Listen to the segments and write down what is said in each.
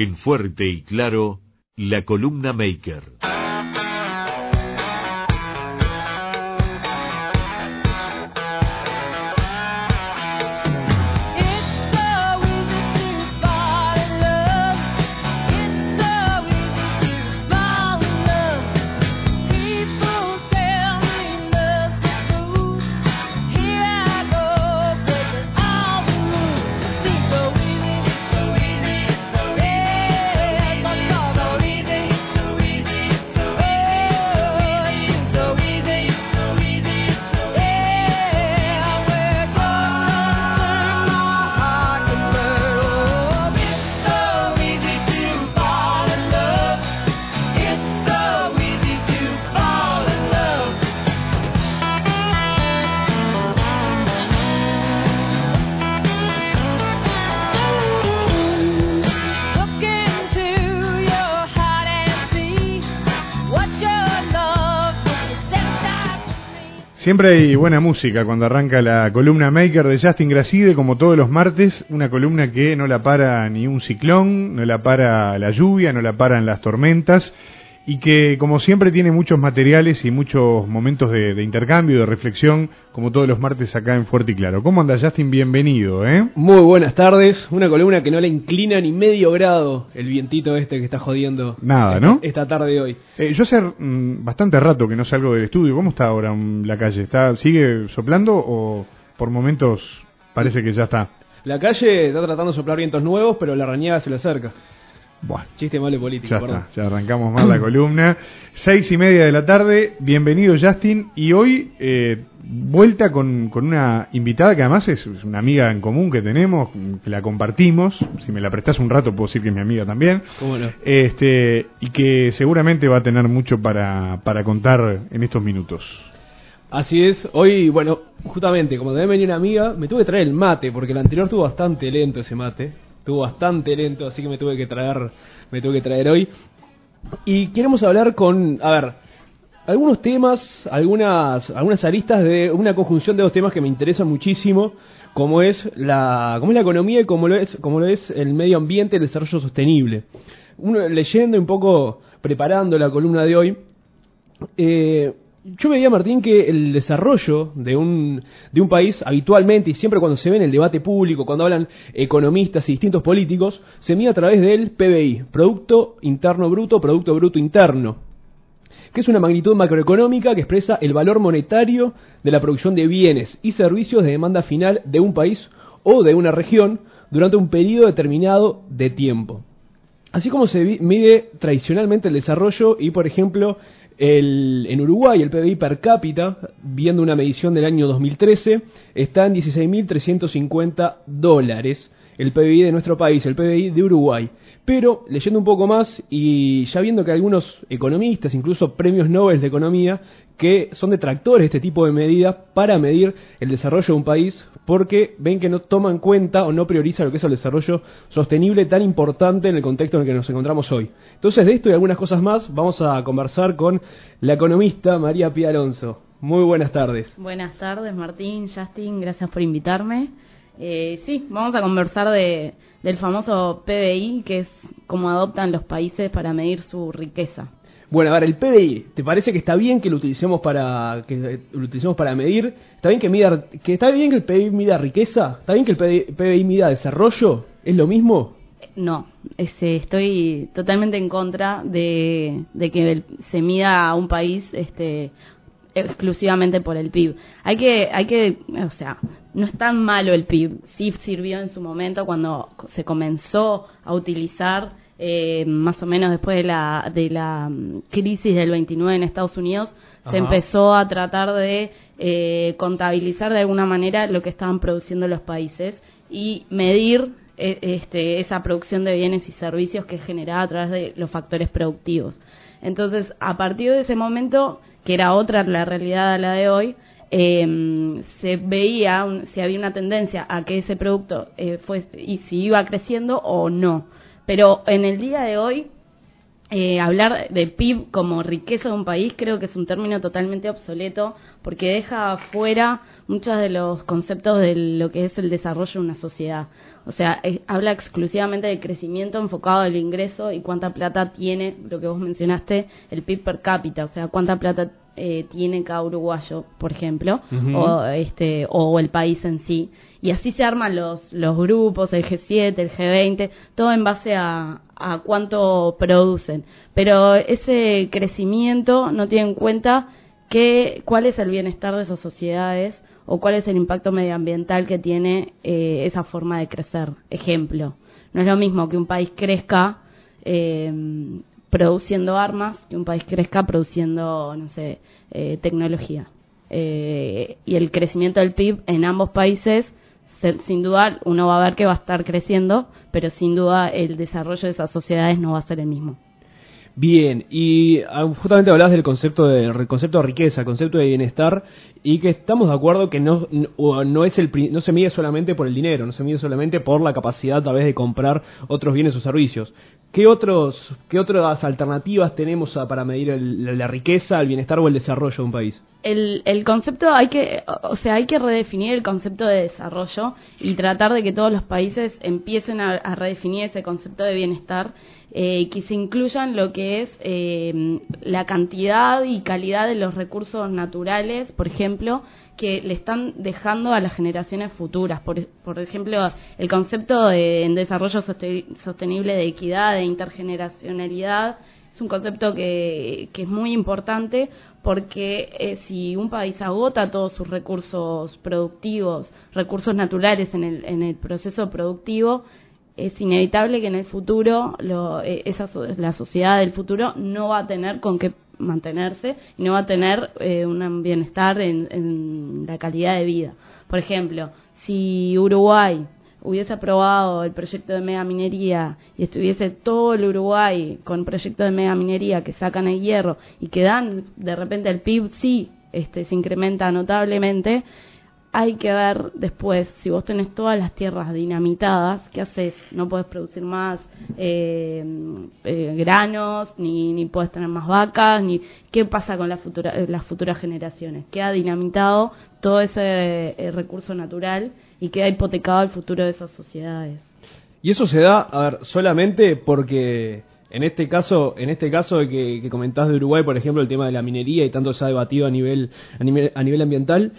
En fuerte y claro, la columna Maker. Siempre hay buena música cuando arranca la columna Maker de Justin Gracide, como todos los martes, una columna que no la para ni un ciclón, no la para la lluvia, no la paran las tormentas y que como siempre tiene muchos materiales y muchos momentos de, intercambio, de reflexión, como todos los martes acá en Fuerte y Claro. ¿Cómo anda Justin? Bienvenido, ¿eh? Muy buenas tardes, una columna que no le inclina ni medio grado el vientito este que está jodiendo. Nada, ¿no? Esta tarde de hoy. Eh, yo hace mm, bastante rato que no salgo del estudio, ¿cómo está ahora la calle? ¿Está, ¿Sigue soplando o por momentos parece que ya está? La calle está tratando de soplar vientos nuevos, pero la rañada se le acerca. Bueno, Chiste malo político, ya está, ya arrancamos más la columna. Seis y media de la tarde, bienvenido Justin. Y hoy, eh, vuelta con, con, una invitada que además es una amiga en común que tenemos, que la compartimos. Si me la prestás un rato, puedo decir que es mi amiga también. ¿Cómo no? Este, y que seguramente va a tener mucho para, para contar en estos minutos. Así es, hoy, bueno, justamente, como también venía una amiga, me tuve que traer el mate, porque el anterior estuvo bastante lento ese mate estuvo bastante lento, así que me tuve que traer, me tuve que traer hoy. Y queremos hablar con, a ver, algunos temas, algunas, algunas aristas de una conjunción de dos temas que me interesan muchísimo, como es la, como es la economía y como lo es, como lo es el medio ambiente, el desarrollo sostenible. Uno, leyendo un poco, preparando la columna de hoy, eh, yo veía, Martín, que el desarrollo de un, de un país habitualmente y siempre cuando se ve en el debate público, cuando hablan economistas y distintos políticos, se mide a través del PBI, Producto Interno Bruto, Producto Bruto Interno, que es una magnitud macroeconómica que expresa el valor monetario de la producción de bienes y servicios de demanda final de un país o de una región durante un periodo determinado de tiempo. Así como se mide tradicionalmente el desarrollo y, por ejemplo, el, en Uruguay el PBI per cápita, viendo una medición del año 2013, está en 16.350 dólares. El PBI de nuestro país, el PBI de Uruguay. Pero leyendo un poco más y ya viendo que algunos economistas, incluso premios Nobel de Economía, que son detractores de este tipo de medidas para medir el desarrollo de un país, porque ven que no toman cuenta o no priorizan lo que es el desarrollo sostenible tan importante en el contexto en el que nos encontramos hoy. Entonces, de esto y algunas cosas más, vamos a conversar con la economista María Pía Alonso. Muy buenas tardes. Buenas tardes, Martín, Justin, gracias por invitarme. Eh, sí, vamos a conversar de, del famoso PBI, que es cómo adoptan los países para medir su riqueza. Bueno, a ver, el PBI, ¿te parece que está bien que lo utilicemos para que lo utilicemos para medir? ¿Está bien que mida que está bien que el PBI mida riqueza? ¿Está bien que el PBI, mida desarrollo? ¿Es lo mismo? No, este, estoy totalmente en contra de, de que se mida a un país este, exclusivamente por el PIB. Hay que, hay que, o sea, no es tan malo el PIB. Sí sirvió en su momento cuando se comenzó a utilizar eh, más o menos después de la, de la mm, crisis del 29 en Estados Unidos, se empezó a tratar de eh, contabilizar de alguna manera lo que estaban produciendo los países y medir eh, este, esa producción de bienes y servicios que generaba a través de los factores productivos. Entonces, a partir de ese momento, que era otra la realidad a la de hoy, eh, se veía si había una tendencia a que ese producto eh, fue y si iba creciendo o no. Pero en el día de hoy, eh, hablar de PIB como riqueza de un país creo que es un término totalmente obsoleto porque deja fuera muchos de los conceptos de lo que es el desarrollo de una sociedad. O sea, habla exclusivamente del crecimiento enfocado al ingreso y cuánta plata tiene, lo que vos mencionaste, el PIB per cápita, o sea, cuánta plata eh, tiene cada uruguayo, por ejemplo, o, este, o el país en sí. Y así se arman los, los grupos, el G7, el G20, todo en base a, a cuánto producen. Pero ese crecimiento no tiene en cuenta que, cuál es el bienestar de esas sociedades o cuál es el impacto medioambiental que tiene eh, esa forma de crecer. Ejemplo, no es lo mismo que un país crezca eh, produciendo armas que un país crezca produciendo, no sé, eh, tecnología. y el crecimiento del PIB en ambos países, sin duda, uno va a ver que va a estar creciendo, pero sin duda el desarrollo de esas sociedades no va a ser el mismo. Bien, y ah, justamente hablabas del concepto de, concepto de riqueza, el concepto de bienestar, y que estamos de acuerdo que no, no, es el, no se mide solamente por el dinero, no se mide solamente por la capacidad tal vez de comprar otros bienes o servicios. ¿Qué, otros, qué otras alternativas tenemos para medir la riqueza, el bienestar o el desarrollo de un país? El, el concepto hay que, o sea, hay que redefinir el concepto de desarrollo y tratar de que todos los países empiecen a, a redefinir ese concepto de bienestar eh, que se incluyan lo que es eh, la cantidad y calidad de los recursos naturales, por ejemplo, que le están dejando a las generaciones futuras. Por, ejemplo, el concepto de desarrollo sostenible de equidad, de intergeneracionalidad, es un concepto que, que es muy importante porque eh, si un país agota todos sus recursos productivos, recursos naturales en el, en el proceso productivo, es inevitable que en el futuro lo, eh, esa, la sociedad del futuro no va a tener con qué mantenerse y no va a tener eh, un bienestar en, la calidad de vida. Por ejemplo, si Uruguay hubiese aprobado el proyecto de mega minería y estuviese todo el Uruguay con proyectos de mega minería que sacan el hierro y que dan de repente el PIB sí este, se incrementa notablemente, hay que ver después, si vos tenés todas las tierras dinamitadas, ¿qué haces? No puedes producir más eh, eh, granos, ni, ni puedes tener más vacas, ni qué pasa con eh, las futuras generaciones. Queda dinamitado todo ese recurso natural y queda hipotecado el futuro de esas sociedades. Y eso se da, a ver, solamente porque en este caso, en este caso que, que comentás de Uruguay, por ejemplo, el tema de la minería y tanto se ha debatido a nivel, a nivel, a nivel ambiental,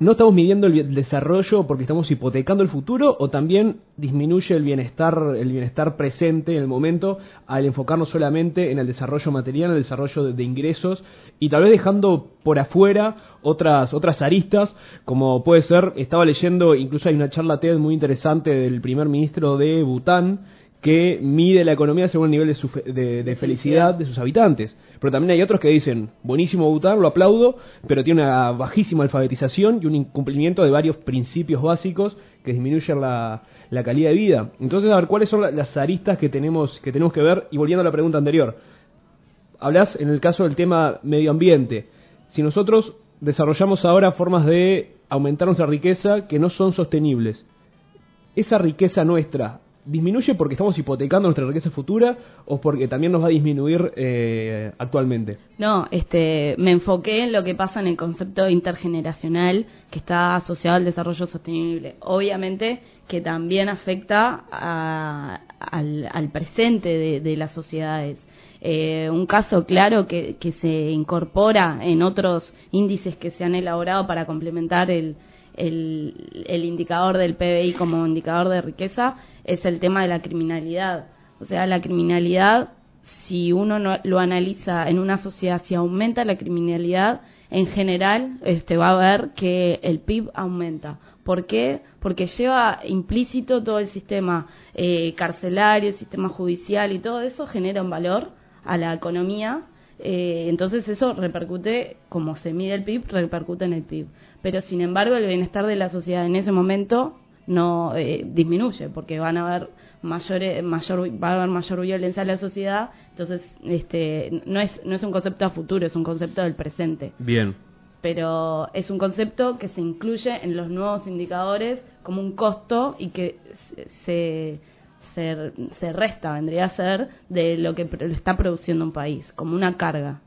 no estamos midiendo el desarrollo porque estamos hipotecando el futuro o también disminuye el bienestar el bienestar presente en el momento al enfocarnos solamente en el desarrollo material, en el desarrollo de, ingresos y tal vez dejando por afuera otras otras aristas como puede ser estaba leyendo incluso hay una charla TED muy interesante del primer ministro de Bután que mide la economía según el nivel de, de, felicidad de sus habitantes. Pero también hay otros que dicen, buenísimo Bután, lo aplaudo, pero tiene una bajísima alfabetización y un incumplimiento de varios principios básicos que disminuyen la, la calidad de vida. Entonces, a ver, ¿cuáles son las aristas que tenemos, que tenemos que ver? Y volviendo a la pregunta anterior, hablas en el caso del tema medio ambiente. Si nosotros desarrollamos ahora formas de aumentar nuestra riqueza que no son sostenibles, esa riqueza nuestra disminuye porque estamos hipotecando nuestra riqueza futura o porque también nos va a disminuir eh, actualmente? No, este, me enfoqué en lo que pasa en el concepto intergeneracional que está asociado al desarrollo sostenible. Obviamente que también afecta al, presente de, las sociedades. Eh, un caso claro que se incorpora en otros índices que se han elaborado para complementar el, el, el, indicador del PBI como indicador de riqueza es el tema de la criminalidad. O sea, la criminalidad, si uno no, lo analiza en una sociedad, si aumenta la criminalidad, en general este, va a ver que el PIB aumenta. ¿Por qué? Porque lleva implícito todo el sistema eh, carcelario, el sistema judicial y todo eso genera un valor a la economía. Eh, entonces eso repercute, como se mide el PIB, repercute en el PIB. Pero sin embargo el bienestar de la sociedad en ese momento no eh, disminuye porque van a haber mayores mayor va a haber mayor violencia en la sociedad. Entonces este no es no es un concepto a futuro es un concepto del presente. Bien. Pero es un concepto que se incluye en los nuevos indicadores como un costo y que se se, se resta vendría a ser de lo que está produciendo un país como una carga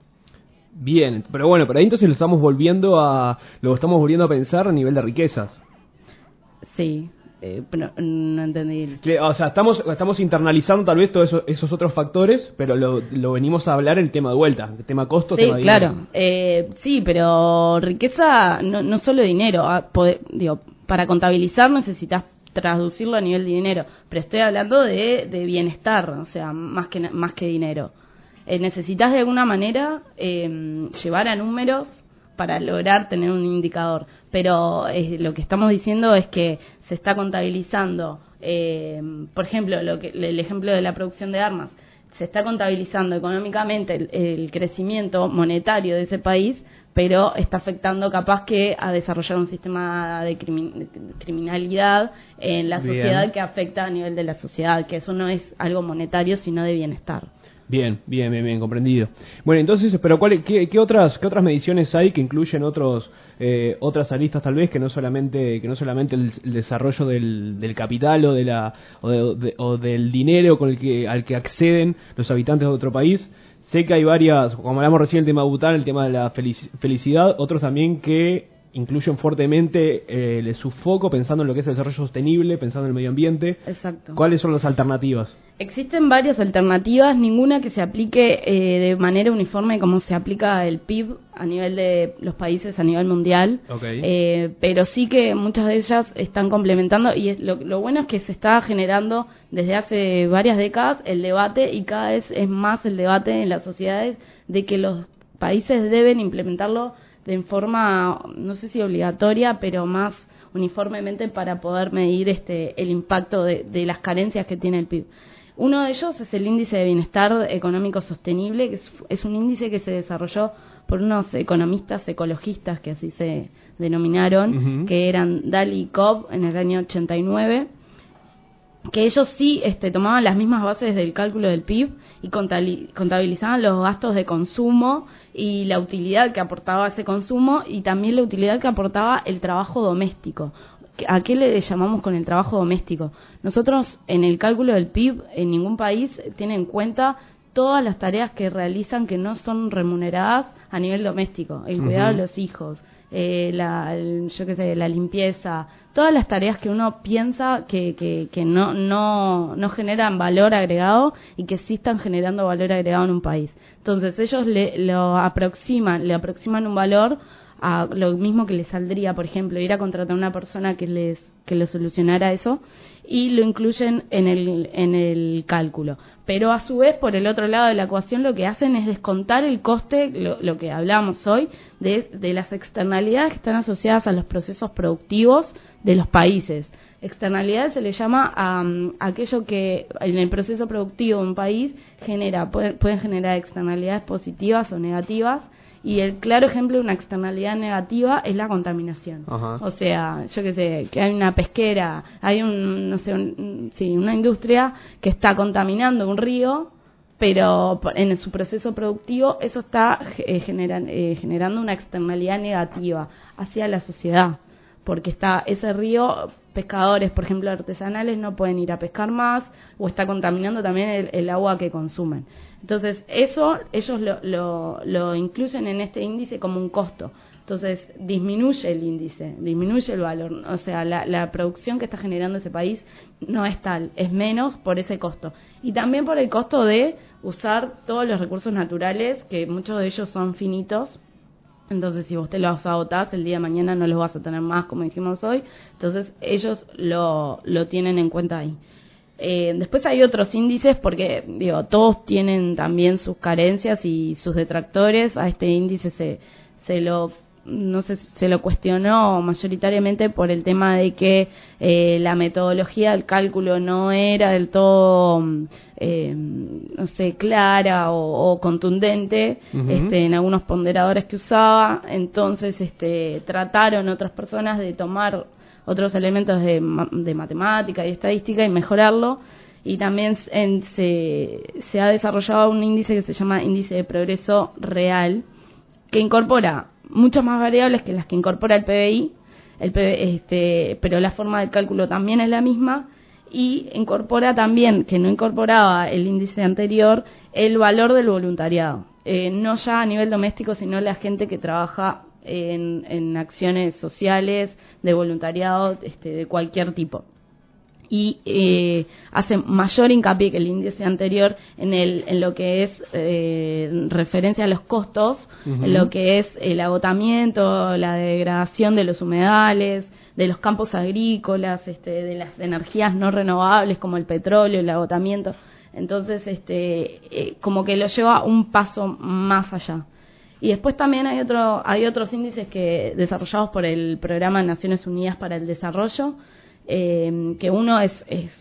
Bien, pero bueno, pero ahí entonces lo estamos volviendo a lo estamos volviendo a pensar a nivel de riquezas. Sí, Eh, pero no entendí. O sea, estamos, estamos internalizando tal vez todos esos, esos otros factores, pero lo, lo venimos a hablar el tema de vuelta, el tema costo, Sí, tema dinero. claro. Eh, sí, pero riqueza no, no solo dinero. ah, digo, para contabilizar necesitas traducirlo a nivel de dinero. Pero estoy hablando de, de bienestar, o sea, más que, más que dinero. Eh, necesitas de alguna manera eh, llevar a números para lograr tener un indicador. Pero eh, lo que estamos diciendo es que se está contabilizando, eh, por ejemplo, lo que, el ejemplo de la producción de armas, se está contabilizando económicamente el, el crecimiento monetario de ese país, pero está afectando capaz que a desarrollar un sistema de crimin- criminalidad en la Bien. sociedad que afecta a nivel de la sociedad, que eso no es algo monetario, sino de bienestar. Bien, bien, bien, bien, comprendido. Bueno, entonces, pero ¿cuál, qué, qué otras, qué otras mediciones hay que incluyen otros, eh, otras aristas tal vez que no solamente, que no solamente el, desarrollo del, del capital o de la, o, de- o del dinero con el que, al que acceden los habitantes de otro país? Sé que hay varias, como hablamos recién el tema de Bután, el tema de la felici- felicidad, otros también que incluyen fuertemente eh, su foco pensando en lo que es el desarrollo sostenible, pensando en el medio ambiente. Exacto. ¿Cuáles son las alternativas? Existen varias alternativas, ninguna que se aplique eh, de manera uniforme como se aplica el PIB a nivel de los países a nivel mundial, Ok. Eh, pero sí que muchas de ellas están complementando y es, lo, lo bueno es que se está generando desde hace varias décadas el debate y cada vez es más el debate en las sociedades de que los países deben implementarlo de forma, no sé si obligatoria, pero más uniformemente para poder medir este el impacto de, de las carencias que tiene el PIB. Uno de ellos es el índice de bienestar económico sostenible, que es, es un índice que se desarrolló por unos economistas ecologistas que así se denominaron, que eran Daly y Cobb en el año 89 que ellos sí este, tomaban las mismas bases del cálculo del PIB y contabilizaban los gastos de consumo y la utilidad que aportaba ese consumo y también la utilidad que aportaba el trabajo doméstico. ¿A qué le llamamos con el trabajo doméstico? Nosotros en el cálculo del PIB en ningún país tiene en cuenta todas las tareas que realizan que no son remuneradas a nivel doméstico, el cuidado de los hijos, eh, la, yo qué sé, la limpieza, todas las tareas que uno piensa que, que, no, no, no generan valor agregado y que sí están generando valor agregado en un país. Entonces ellos le, lo aproximan, le aproximan un valor a lo mismo que les saldría, por ejemplo, ir a contratar a una persona que les que lo solucionara eso y lo incluyen en el, en el cálculo. Pero a su vez, por el otro lado de la ecuación, lo que hacen es descontar el coste, lo, que hablamos hoy, de, de las externalidades que están asociadas a los procesos productivos de los países. Externalidades se le llama a, mm, aquello que en el proceso productivo de un país genera, pueden, pueden generar externalidades positivas o negativas. Y el claro ejemplo de una externalidad negativa es la contaminación. Ajá. O sea, yo que sé, que hay una pesquera, hay un, no sé, un- sí, una industria que está contaminando un río, pero en su proceso productivo eso está eh, generan- eh, generando una externalidad negativa hacia la sociedad, porque está ese río, pescadores, por ejemplo, artesanales no pueden ir a pescar más o está contaminando también el, el agua que consumen. Entonces, eso ellos lo, lo, lo incluyen en este índice como un costo. Entonces, disminuye el índice, disminuye el valor. O sea, la, la producción que está generando ese país no es tal, es menos por ese costo. Y también por el costo de usar todos los recursos naturales, que muchos de ellos son finitos. Entonces, si vos te los agotás, el día de mañana no los vas a tener más, como dijimos hoy. Entonces, ellos lo, lo tienen en cuenta ahí. Eh, después hay otros índices porque, digo, todos tienen también sus carencias y sus detractores. A este índice se, se lo no sé, se lo cuestionó mayoritariamente por el tema de que eh, la metodología del cálculo no era del todo, mm, eh, no sé, clara o, o contundente este, en algunos ponderadores que usaba. Entonces, este, trataron otras personas de tomar otros elementos de, de matemática y estadística y mejorarlo. Y también en- se, se ha desarrollado un índice que se llama índice de progreso real, que incorpora muchas más variables que las que incorpora el PBI, el este, pero la forma de cálculo también es la misma y incorpora también, que no incorporaba el índice anterior, el valor del voluntariado. Eh, no ya a nivel doméstico, sino la gente que trabaja en, en acciones sociales, de voluntariado, este, de cualquier tipo. Y eh, hace mayor hincapié que el índice anterior en, el, en lo que es eh, referencia a los costos, en lo que es el agotamiento, la degradación de los humedales, de los campos agrícolas, este, de las energías no renovables como el petróleo, el agotamiento. Entonces, este, eh, como que lo lleva un paso más allá. Y después también hay, otro, hay otros índices que desarrollados por el Programa de Naciones Unidas para el Desarrollo, eh, que uno es, es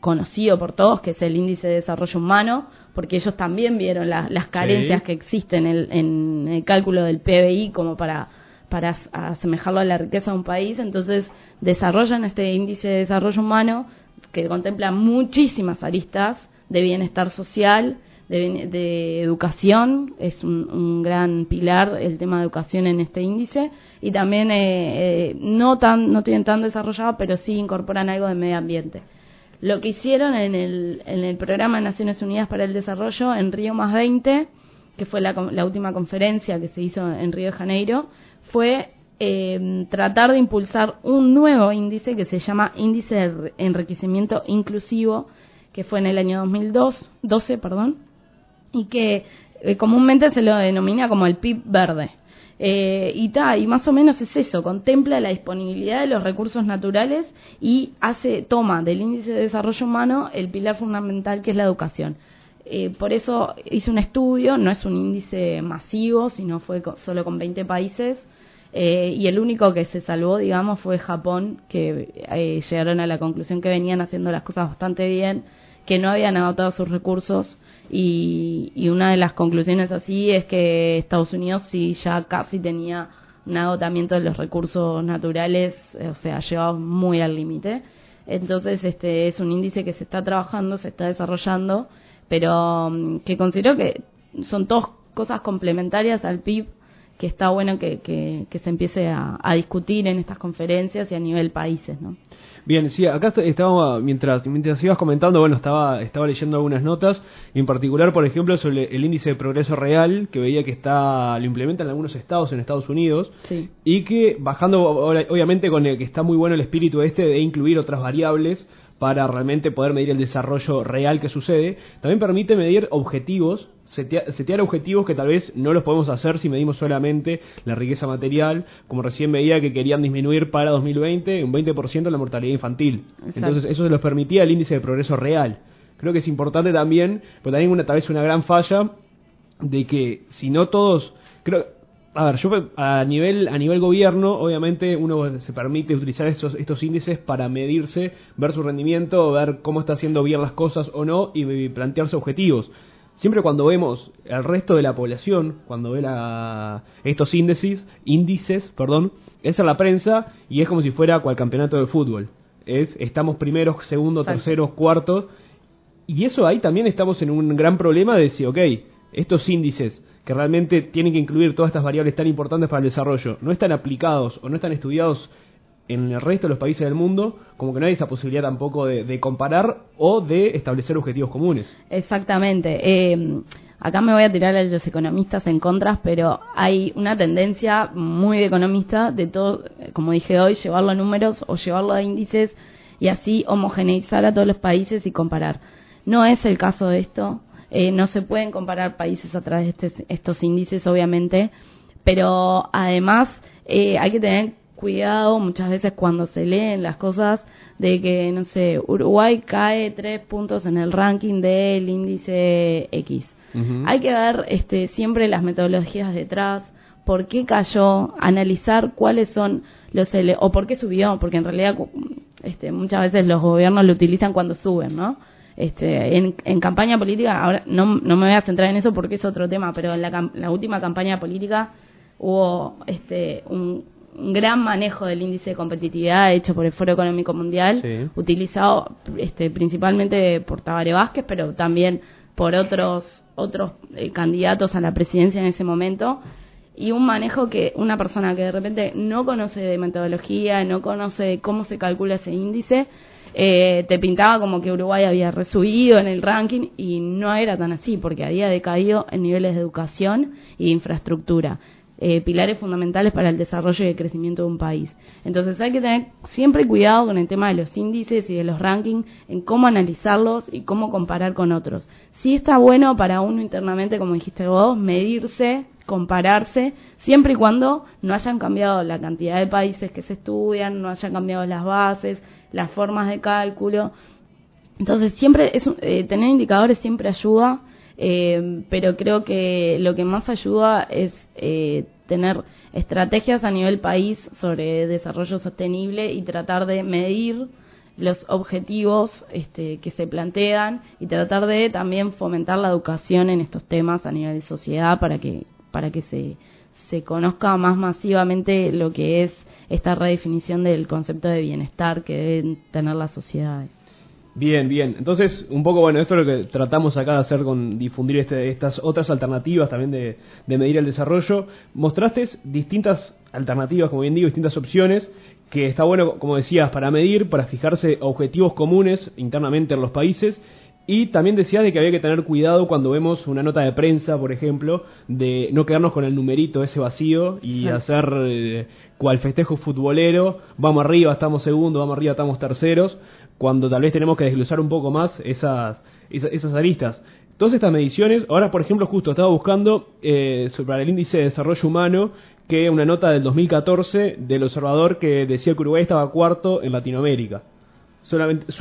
conocido por todos, que es el índice de desarrollo humano, porque ellos también vieron las carencias que existen en, en, el cálculo del PBI como para, para asemejarlo a la riqueza de un país. Entonces desarrollan este índice de desarrollo humano que contempla muchísimas aristas de bienestar social, de, educación, es un, gran pilar el tema de educación en este índice, y también eh, eh, no, tan, no tienen tan desarrollado, pero sí incorporan algo de medio ambiente. Lo que hicieron en el, en el programa de Naciones Unidas para el Desarrollo en Río Más 20, que fue la, la última conferencia que se hizo en Río de Janeiro, fue eh, tratar de impulsar un nuevo índice que se llama Índice de Enriquecimiento Inclusivo, que fue en el año 2012, perdón, y que eh, comúnmente se lo denomina como el PIB verde. Eh, y, ta, y más o menos es eso, contempla la disponibilidad de los recursos naturales y hace toma del índice de desarrollo humano el pilar fundamental que es la educación. Eh, por eso hice un estudio, no es un índice masivo, sino fue solo con 20 países, eh, y el único que se salvó, digamos, fue Japón, que llegaron a la conclusión que venían haciendo las cosas bastante bien, que no habían agotado sus recursos y, una de las conclusiones así es que Estados Unidos sí ya casi tenía un agotamiento de los recursos naturales, o sea, llegado muy al límite. Entonces, este es un índice que se está trabajando, se está desarrollando, pero mm, que considero que son dos cosas complementarias al PIB que está bueno que, se empiece a, discutir en estas conferencias y a nivel países, ¿no? Bien, sí, acá estaba, mientras, mientras ibas comentando, bueno, estaba, estaba leyendo algunas notas, en particular, por ejemplo, sobre el índice de progreso real, que veía que está, lo implementan en algunos estados en Estados Unidos, y que bajando, obviamente, con el que está muy bueno el espíritu este de incluir otras variables, para realmente poder medir el desarrollo real que sucede, también permite medir objetivos, setear, objetivos que tal vez no los podemos hacer si medimos solamente la riqueza material, como recién veía que querían disminuir para 2020 un 20% la mortalidad infantil. Entonces eso se los permitía el índice de progreso real. Creo que es importante también, pero también una, tal vez una gran falla de que si no todos, creo, a ver, yo a nivel a nivel gobierno, obviamente uno se permite utilizar estos estos índices para medirse, ver su rendimiento, ver cómo está haciendo bien las cosas o no y, plantearse objetivos. Siempre cuando vemos el resto de la población, cuando ve la, estos índices, índices, perdón, es en la prensa y es como si fuera cual campeonato de fútbol. Es estamos primeros, segundos, terceros, cuartos y eso ahí también estamos en un gran problema de decir, ok, estos índices que realmente tienen que incluir todas estas variables tan importantes para el desarrollo, no están aplicados o no están estudiados en el resto de los países del mundo, como que no hay esa posibilidad tampoco de, comparar o de establecer objetivos comunes. Exactamente. Eh, acá me voy a tirar a los economistas en contras, pero hay una tendencia muy de economista de todo, como dije hoy, llevarlo a números o llevarlo a índices y así homogeneizar a todos los países y comparar. No es el caso de esto. Eh, no se pueden comparar países a través de este, estos índices, obviamente, pero además eh, hay que tener cuidado muchas veces cuando se leen las cosas de que, no sé, Uruguay cae tres puntos en el ranking del índice X. Hay que ver este, siempre las metodologías detrás, por qué cayó, analizar cuáles son los o por qué subió, porque en realidad este, muchas veces los gobiernos lo utilizan cuando suben, ¿no? Este, en, campaña política, ahora no, no me voy a centrar en eso porque es otro tema, pero en la, última campaña política hubo este, un, gran manejo del índice de competitividad hecho por el Foro Económico Mundial, utilizado este, principalmente por Tabaré Vázquez, pero también por otros otros eh, candidatos a la presidencia en ese momento y un manejo que una persona que de repente no conoce de metodología, no conoce cómo se calcula ese índice, eh, te pintaba como que Uruguay había resubido en el ranking y no era tan así porque había decaído en niveles de educación y de infraestructura. eh, pilares fundamentales para el desarrollo y el crecimiento de un país. Entonces hay que tener siempre cuidado con el tema de los índices y de los rankings, en cómo analizarlos y cómo comparar con otros. Sí está bueno para uno internamente, como dijiste vos, medirse, compararse, siempre y cuando no hayan cambiado la cantidad de países que se estudian, no hayan cambiado las bases, las formas de cálculo. Entonces siempre es, eh, tener indicadores siempre ayuda, eh, pero creo que lo que más ayuda es eh, tener estrategias a nivel país sobre desarrollo sostenible y tratar de medir los objetivos este, que se plantean y tratar de también fomentar la educación en estos temas a nivel de sociedad para que para que se, se conozca más masivamente lo que es esta redefinición del concepto de bienestar que deben tener las sociedades. Bien, bien. Entonces, un poco, bueno, esto es lo que tratamos acá de hacer con difundir este, estas otras alternativas también de, de medir el desarrollo. Mostraste distintas alternativas, como bien digo, distintas opciones, que está bueno, como decías, para medir, para fijarse objetivos comunes internamente en los países. Y también decías de que había que tener cuidado cuando vemos una nota de prensa, por ejemplo, de no quedarnos con el numerito ese vacío y hacer eh, cual festejo futbolero, vamos arriba, estamos segundos, vamos arriba, estamos terceros, cuando tal vez tenemos que desglosar un poco más esas, esas, aristas. Todas estas mediciones, ahora por ejemplo justo estaba buscando eh, sobre el índice de desarrollo humano que una nota del 2014 del observador que decía que Uruguay estaba cuarto en Latinoamérica. Solamente,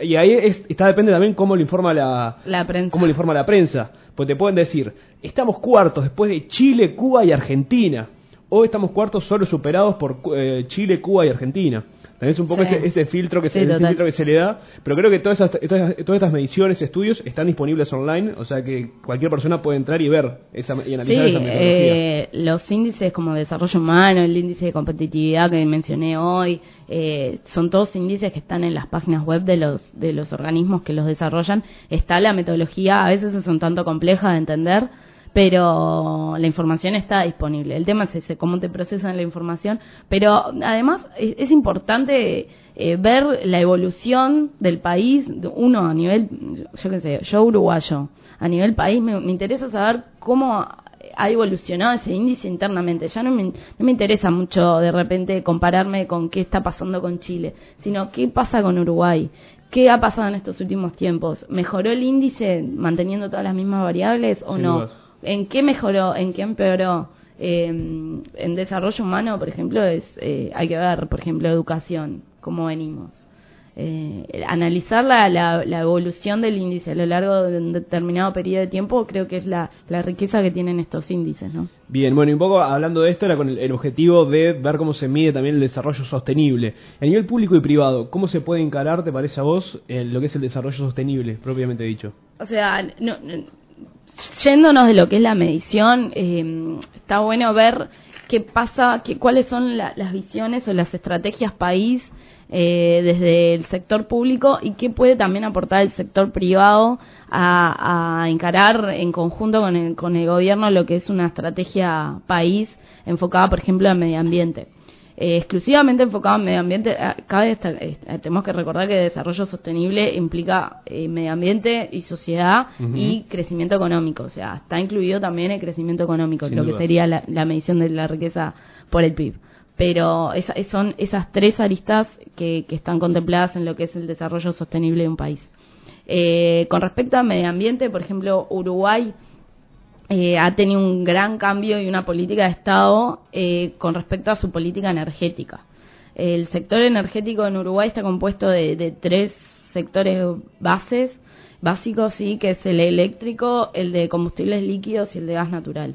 y ahí está depende también cómo lo informa la, prensa. cómo lo informa la prensa. Pues te pueden decir, estamos cuartos después de Chile, Cuba y Argentina. O estamos cuartos solo superados por eh, Chile, Cuba y Argentina. Es un poco ese, filtro que se, filtro que se le da, pero creo que todas, todas, estas mediciones, estudios están disponibles online, o sea que cualquier persona puede entrar y ver esa, y analizar esa metodología. Eh, los índices como desarrollo humano, el índice de competitividad que mencioné hoy, eh, son todos índices que están en las páginas web de los, de los organismos que los desarrollan. Está la metodología, a veces son tanto compleja de entender, pero la información está disponible. El tema es ese, cómo te procesan la información, pero además es, importante eh, ver la evolución del país, uno a nivel, yo qué sé, yo uruguayo, a nivel país me, interesa saber cómo ha evolucionado ese índice internamente. Ya no me, no me interesa mucho de repente compararme con qué está pasando con Chile, sino qué pasa con Uruguay, ¿Qué ha pasado en estos últimos tiempos? ¿Mejoró el índice manteniendo todas las mismas variables o no? ¿En qué mejoró? ¿En qué empeoró? Eh, en desarrollo humano, por ejemplo, es eh, hay que ver, por ejemplo, educación, cómo venimos. Eh, analizar la, la, evolución del índice a lo largo de un determinado periodo de tiempo creo que es la, la riqueza que tienen estos índices, ¿no? Bien, bueno, y un poco hablando de esto era con el, objetivo de ver cómo se mide también el desarrollo sostenible. A nivel público y privado, ¿cómo se puede encarar, te parece a vos, lo que es el desarrollo sostenible, propiamente dicho? O sea, no yéndonos de lo que es la medición, eh, está bueno ver qué pasa, qué, cuáles son las visiones o las estrategias país eh, desde el sector público y qué puede también aportar el sector privado a, a encarar en conjunto con el, con el gobierno lo que es una estrategia país enfocada, por ejemplo, en medio ambiente. Eh, exclusivamente enfocado en medio ambiente, cada eh, tenemos que recordar que desarrollo sostenible implica eh, medio ambiente y sociedad y crecimiento económico, o sea, está incluido también el crecimiento económico, lo que sería la, medición de la riqueza por el PIB. Pero son esas tres aristas que, que, están contempladas en lo que es el desarrollo sostenible de un país. con respecto a medio ambiente, por ejemplo, Uruguay eh, ha tenido un gran cambio y una política de Estado eh, con respecto a su política energética. El sector energético en Uruguay está compuesto de, tres sectores bases, básicos, sí, que es el eléctrico, el de combustibles líquidos y el de gas natural.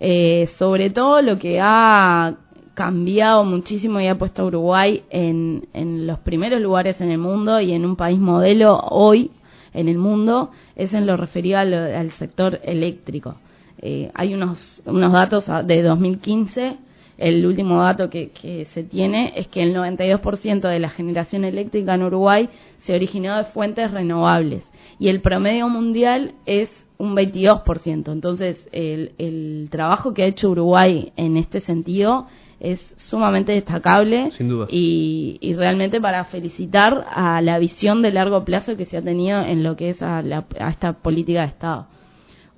Eh, sobre todo lo que ha cambiado muchísimo y ha puesto a Uruguay en, en los primeros lugares en el mundo y en un país modelo hoy en el mundo es en lo referido al, sector eléctrico. Eh, hay unos, unos datos de 2015, el último dato que, que se tiene es que el 92% de la generación eléctrica en Uruguay se originó de fuentes renovables y el promedio mundial es un 22%. Entonces, el, el trabajo que ha hecho Uruguay en este sentido es sumamente destacable Y, y, realmente para felicitar a la visión de largo plazo que se ha tenido en lo que es a, esta política de Estado.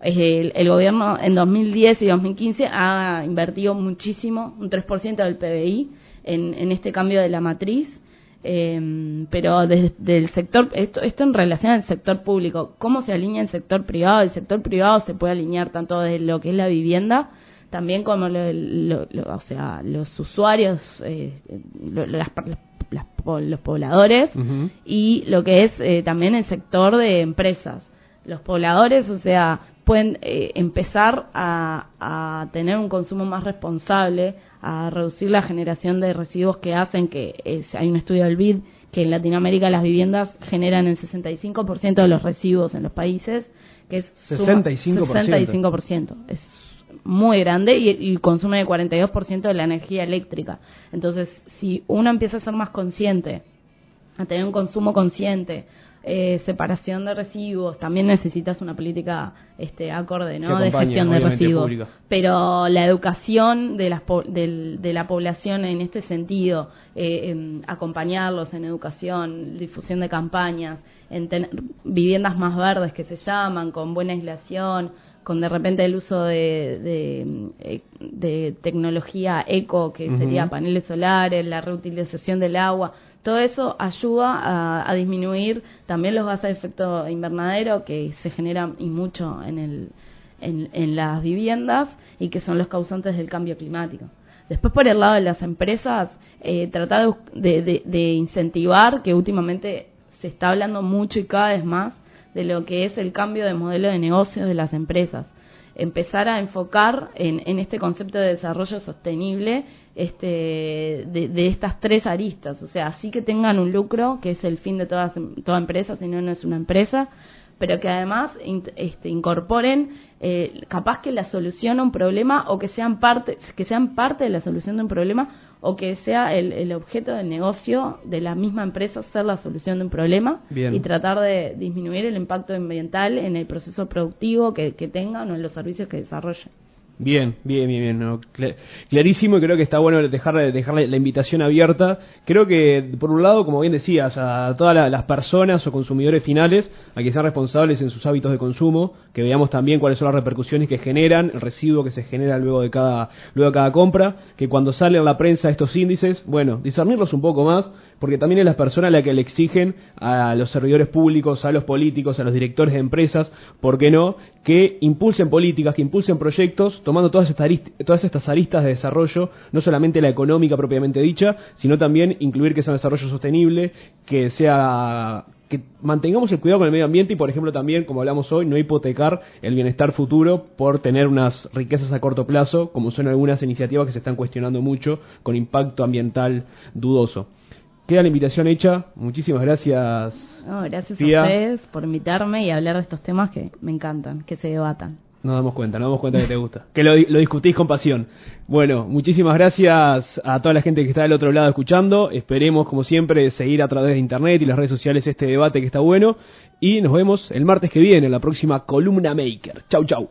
el, el, gobierno en 2010 y 2015 ha invertido muchísimo, un 3% del PBI, en, en este cambio de la matriz. Eh, pero desde el sector, esto, esto en relación al sector público, ¿cómo se alinea el sector privado? El sector privado se puede alinear tanto desde lo que es la vivienda, también como lo, o sea, los usuarios, eh, las, los pobladores, y lo que es eh, también el sector de empresas. Los pobladores, o sea, pueden eh, empezar a, tener un consumo más responsable, a reducir la generación de residuos que hacen que hay un estudio del BID que en Latinoamérica las viviendas generan el 65% de los residuos en los países, que es 65%. 65%. Es muy grande y, y consume el 42% de la energía eléctrica. Entonces, si uno empieza a ser más consciente, a tener un consumo consciente, eh, separación de residuos, también necesitas una política este, acorde ¿no? de gestión de residuos. Pero la educación de, las, de, la población en este sentido, eh, acompañarlos en educación, difusión de campañas, en tener viviendas más verdes que se llaman, con buena aislación, con de repente el uso de, de, tecnología eco, que sería paneles solares, la reutilización del agua, todo eso ayuda a, disminuir también los gases de efecto invernadero que se generan y mucho en, el, en, las viviendas y que son los causantes del cambio climático. Después, por el lado de las empresas, eh, tratar de, de, incentivar, que últimamente se está hablando mucho y cada vez más, de lo que es el cambio de modelo de negocio de las empresas. Empezar a enfocar en, en este concepto de desarrollo sostenible este, de, estas tres aristas, o sea, así que tengan un lucro, que es el fin de toda, toda empresa, si no, no es una empresa, pero que además este, incorporen eh, capaz que la solución a un problema o que sean parte que sean parte de la solución de un problema o que sea el, el objeto del negocio de la misma empresa ser la solución de un problema y tratar de disminuir el impacto ambiental en el proceso productivo que, que tengan o en los servicios que desarrollen. Bien, bien, bien, bien. clarísimo y creo que está bueno dejar, dejar la, invitación abierta. Creo que, por un lado, como bien decías, a todas las personas o consumidores finales, a que sean responsables en sus hábitos de consumo, que veamos también cuáles son las repercusiones que generan, el residuo que se genera luego de cada, luego de cada compra, que cuando salen a la prensa estos índices, bueno, discernirlos un poco más, porque también es las personas a las que le exigen a los servidores públicos, a los políticos, a los directores de empresas, ¿por qué no?, que impulsen políticas, que impulsen proyectos, tomando todas estas, todas estas aristas de desarrollo, no solamente la económica propiamente dicha, sino también incluir que sea un desarrollo sostenible, que sea que mantengamos el cuidado con el medio ambiente y, por ejemplo, también, como hablamos hoy, no hipotecar el bienestar futuro por tener unas riquezas a corto plazo, como son algunas iniciativas que se están cuestionando mucho con impacto ambiental dudoso. Queda la invitación hecha. Muchísimas gracias. gracias a ustedes por invitarme y hablar de estos temas que me encantan, que se debatan. Nos damos cuenta, nos damos cuenta que te gusta. Que lo, lo, discutís con pasión. Bueno, muchísimas gracias a toda la gente que está del otro lado escuchando. Esperemos, como siempre, seguir a través de internet y las redes sociales este debate que está bueno. Y nos vemos el martes que viene en la próxima Columna Maker. Chau, chau.